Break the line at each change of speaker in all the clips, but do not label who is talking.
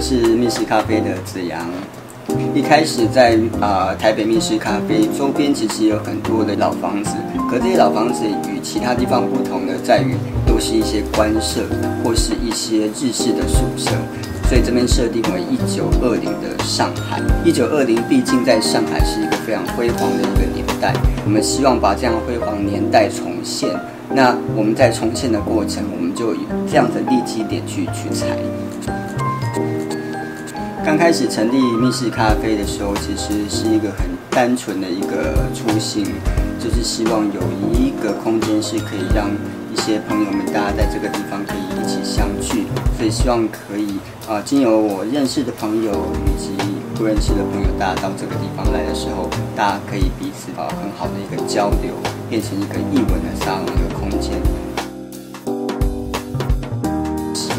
是密室咖啡的子阳。一开始在啊、台北密室咖啡周边其实有很多的老房子，可这些老房子与其他地方不同的在于，都是一些官舍或是一些日式的宿舍，所以这边设定为一九二零的上海。一九二零毕竟在上海是一个非常辉煌的一个年代，我们希望把这样辉煌年代重现。那我们在重现的过程，我们就以这样的立基点去取材。刚开始成立密室咖啡的时候，其实是一个很单纯的一个初心，就是希望有一个空间是可以让一些朋友们大家在这个地方可以一起相聚，所以希望可以啊，经由我认识的朋友以及不认识的朋友，大家到这个地方来的时候，大家可以彼此啊很好的一个交流，变成一个艺文的沙龙的空间。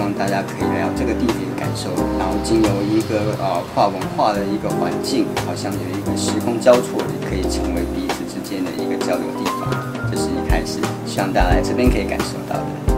希望大家可以来到这个地点感受，然后经由一个呃跨文化的一个环境，好像有一个时空交错，也可以成为彼此之间的一个交流地方。这是一开始希望大家来这边可以感受到的。